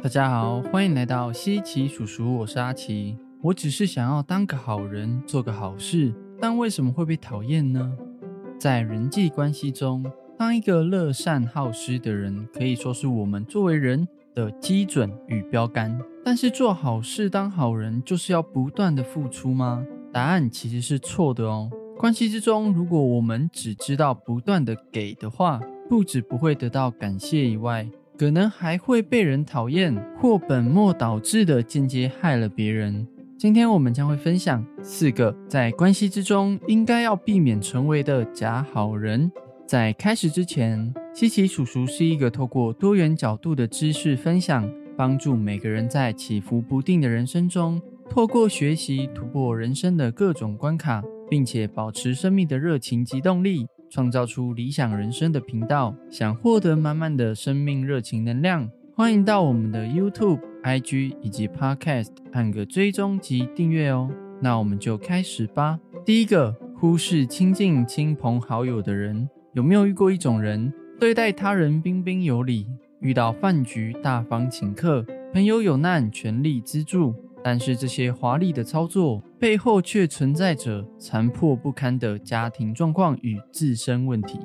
大家好，欢迎来到西奇叔叔，我是阿奇。我只是想要当个好人，做个好事，但为什么会被讨厌呢？在人际关系中，当一个乐善好施的人，可以说是我们作为人的基准与标杆。但是做好事、当好人，就是要不断的付出吗？答案其实是错的哦。关系之中，如果我们只知道不断的给的话，不止不会得到感谢以外，可能还会被人讨厌，或本末倒置的间接害了别人。今天我们将会分享四个在关系之中应该要避免成为的假好人。在开始之前，西奇叔叔是一个透过多元角度的知识分享，帮助每个人在起伏不定的人生中，透过学习突破人生的各种关卡，并且保持生命的热情及动力。创造出理想人生的频道，想获得满满的生命热情能量，欢迎到我们的 YouTube、IG 以及 Podcast 按个追踪及订阅哦。那我们就开始吧。第一个，忽视亲近亲朋好友的人，有没有遇过一种人，对待他人彬彬有礼，遇到饭局大方请客，朋友有难全力资助？但是这些华丽的操作背后，却存在着残破不堪的家庭状况与自身问题。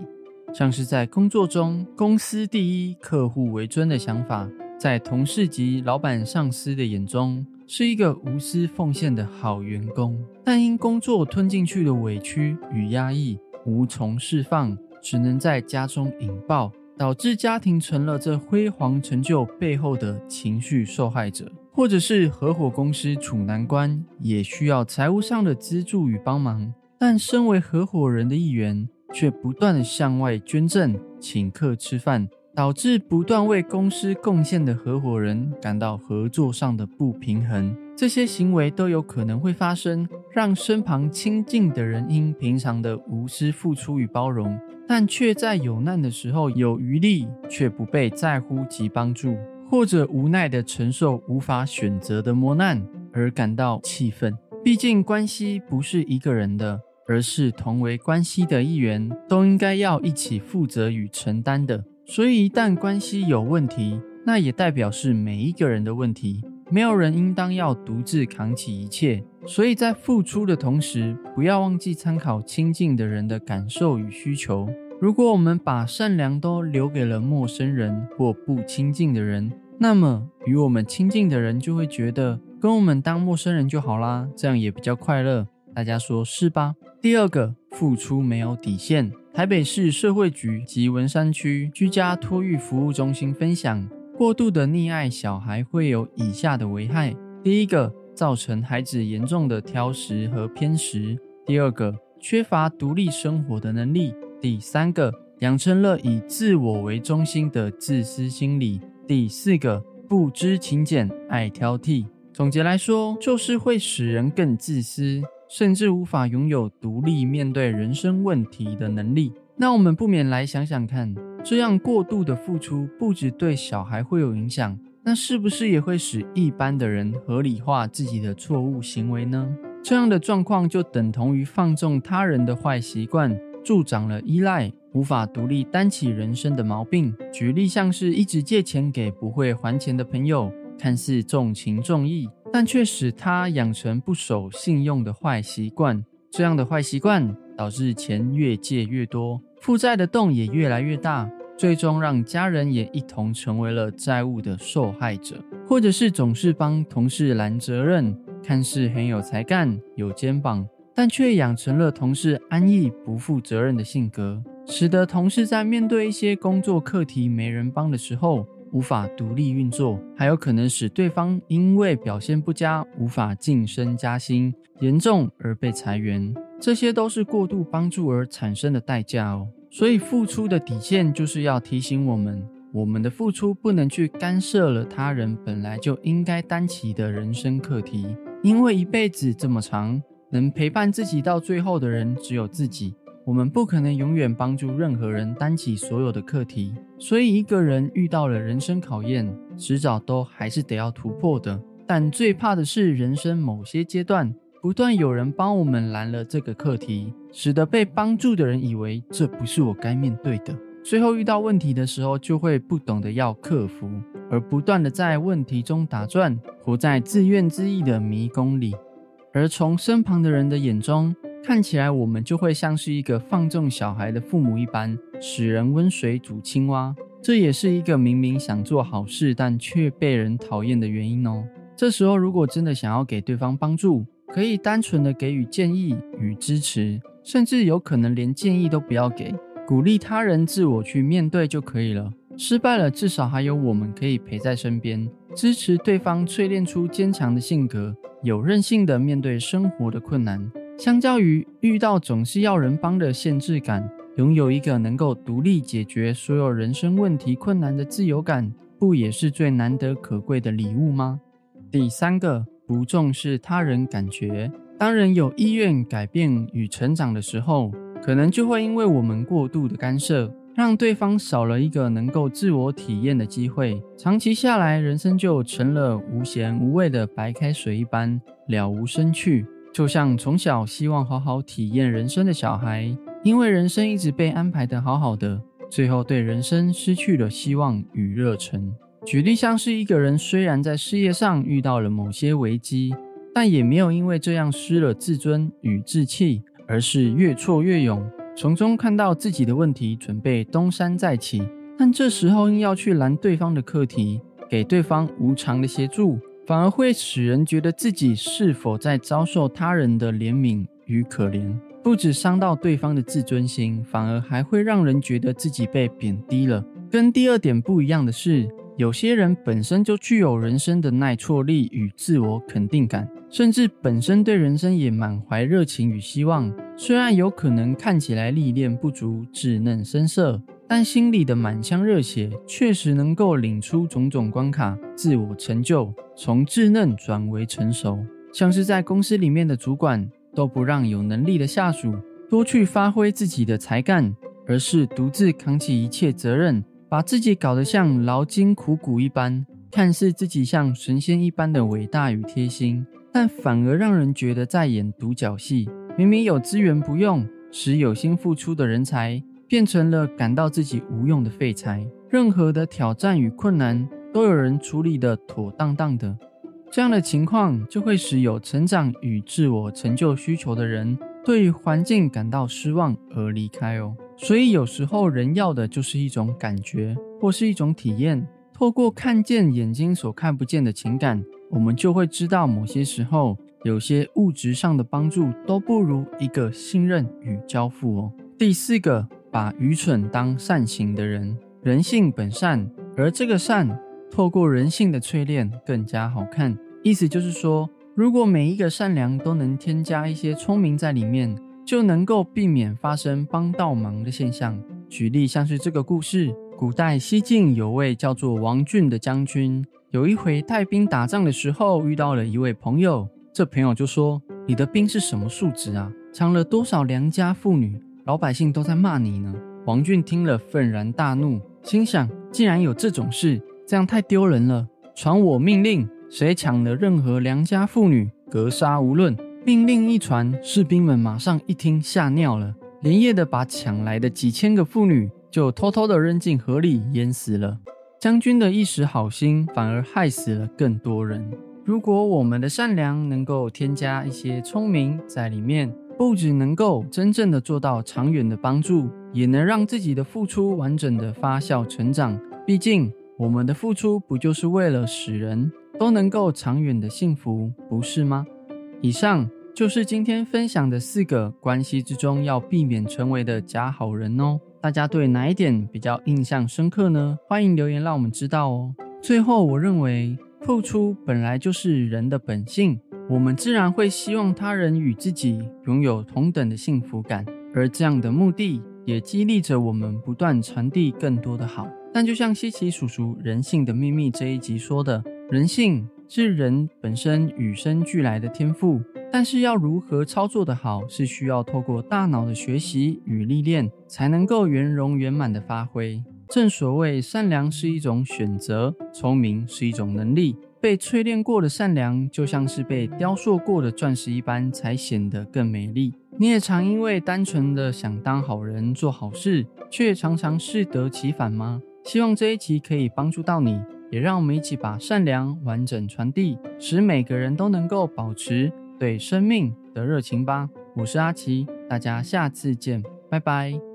像是在工作中，公司第一、客户为尊的想法，在同事及老板、上司的眼中，是一个无私奉献的好员工。但因工作吞进去的委屈与压抑无从释放，只能在家中引爆，导致家庭成了这辉煌成就背后的情绪受害者。或者是合伙公司处难关，也需要财务上的资助与帮忙，但身为合伙人的一员，却不断的向外捐赠、请客吃饭，导致不断为公司贡献的合伙人感到合作上的不平衡。这些行为都有可能会发生，让身旁亲近的人因平常的无私付出与包容，但却在有难的时候有余力，却不被在乎及帮助。或者无奈的承受无法选择的磨难而感到气愤。毕竟关系不是一个人的，而是同为关系的一员，都应该要一起负责与承担的。所以一旦关系有问题，那也代表是每一个人的问题，没有人应当要独自扛起一切。所以在付出的同时，不要忘记参考亲近的人的感受与需求。如果我们把善良都留给了陌生人或不亲近的人，那么，与我们亲近的人就会觉得跟我们当陌生人就好啦，这样也比较快乐。大家说是吧？第二个，付出没有底线。台北市社会局及文山区居家托育服务中心分享，过度的溺爱小孩会有以下的危害：第一个，造成孩子严重的挑食和偏食；第二个，缺乏独立生活的能力；第三个，养成了以自我为中心的自私心理。第四个，不知勤俭，爱挑剔。总结来说，就是会使人更自私，甚至无法拥有独立面对人生问题的能力。那我们不免来想想看，这样过度的付出，不止对小孩会有影响，那是不是也会使一般的人合理化自己的错误行为呢？这样的状况就等同于放纵他人的坏习惯，助长了依赖。无法独立担起人生的毛病，举例像是一直借钱给不会还钱的朋友，看似重情重义，但却使他养成不守信用的坏习惯。这样的坏习惯导致钱越借越多，负债的洞也越来越大，最终让家人也一同成为了债务的受害者。或者是总是帮同事揽责任，看似很有才干、有肩膀，但却养成了同事安逸不负责任的性格。使得同事在面对一些工作课题没人帮的时候，无法独立运作，还有可能使对方因为表现不佳，无法晋升加薪，严重而被裁员。这些都是过度帮助而产生的代价哦。所以付出的底线就是要提醒我们，我们的付出不能去干涉了他人本来就应该担起的人生课题，因为一辈子这么长，能陪伴自己到最后的人只有自己。我们不可能永远帮助任何人担起所有的课题，所以一个人遇到了人生考验，迟早都还是得要突破的。但最怕的是人生某些阶段，不断有人帮我们拦了这个课题，使得被帮助的人以为这不是我该面对的。最后遇到问题的时候就会不懂得要克服，而不断的在问题中打转，活在自怨自艾的迷宫里。而从身旁的人的眼中看起来，我们就会像是一个放纵小孩的父母一般，使人温水煮青蛙。这也是一个明明想做好事，但却被人讨厌的原因哦。这时候，如果真的想要给对方帮助，可以单纯的给予建议与支持，甚至有可能连建议都不要给，鼓励他人自我去面对就可以了。失败了，至少还有我们可以陪在身边，支持对方淬炼出坚强的性格，有韧性的面对生活的困难。相较于遇到总是要人帮的限制感，拥有一个能够独立解决所有人生问题困难的自由感，不也是最难得可贵的礼物吗？第三个，不重视他人感觉。当人有意愿改变与成长的时候，可能就会因为我们过度的干涉，让对方少了一个能够自我体验的机会。长期下来，人生就成了无咸无味的白开水一般，了无生趣。就像从小希望好好体验人生的小孩，因为人生一直被安排的好好的，最后对人生失去了希望与热忱。举例像是一个人，虽然在事业上遇到了某些危机，但也没有因为这样失了自尊与志气，而是越挫越勇，从中看到自己的问题，准备东山再起。但这时候硬要去拦对方的课题，给对方无偿的协助，反而会使人觉得自己是否在遭受他人的怜悯与可怜，不止伤到对方的自尊心，反而还会让人觉得自己被贬低了。跟第二点不一样的是。有些人本身就具有人生的耐挫力与自我肯定感，甚至本身对人生也满怀热情与希望。虽然有可能看起来历练不足、稚嫩生涩，但心里的满腔热血确实能够领出种种关卡，自我成就，从稚嫩转为成熟。像是在公司里面的主管都不让有能力的下属多去发挥自己的才干，而是独自扛起一切责任。把自己搞得像劳筋苦骨一般，看似自己像神仙一般的伟大与贴心，但反而让人觉得在演独角戏。明明有资源不用，使有心付出的人才变成了感到自己无用的废材。任何的挑战与困难都有人处理得妥当当的，这样的情况就会使有成长与自我成就需求的人对于环境感到失望而离开哦。所以有时候人要的就是一种感觉，或是一种体验。透过看见眼睛所看不见的情感，我们就会知道，某些时候有些物质上的帮助都不如一个信任与交付哦。第四个，把愚蠢当善行的人，人性本善，而这个善透过人性的淬炼更加好看。意思就是说，如果每一个善良都能添加一些聪明在里面。就能够避免发生帮倒忙的现象。举例像是这个故事：古代西晋有位叫做王俊的将军，有一回带兵打仗的时候，遇到了一位朋友。这朋友就说：“你的兵是什么素质啊？抢了多少良家妇女？老百姓都在骂你呢。”王俊听了愤然大怒，心想：竟然有这种事，这样太丢人了。传我命令，谁抢了任何良家妇女，格杀无论。命令一传，士兵们马上一听吓尿了，连夜的把抢来的几千个妇女就偷偷的扔进河里淹死了。将军的一时好心，反而害死了更多人。如果我们的善良能够添加一些聪明在里面，不只能够真正的做到长远的帮助，也能让自己的付出完整的发酵成长。毕竟，我们的付出不就是为了使人都能够长远的幸福，不是吗？以上就是今天分享的四个关系之中要避免成为的假好人哦。大家对哪一点比较印象深刻呢？欢迎留言让我们知道哦。最后，我认为付出本来就是人的本性，我们自然会希望他人与自己拥有同等的幸福感，而这样的目的也激励着我们不断传递更多的好。但就像西奇叔叔《人性的秘密》这一集说的，人性。是人本身与生俱来的天赋，但是要如何操作的好，是需要透过大脑的学习与历练，才能够圆融圆满的发挥。正所谓，善良是一种选择，聪明是一种能力。被淬炼过的善良，就像是被雕塑过的钻石一般，才显得更美丽。你也常因为单纯的想当好人做好事，却常常适得其反吗？希望这一集可以帮助到你，也让我们一起把善良完整传递，使每个人都能够保持对生命的热情吧。我是阿奇，大家下次见，拜拜。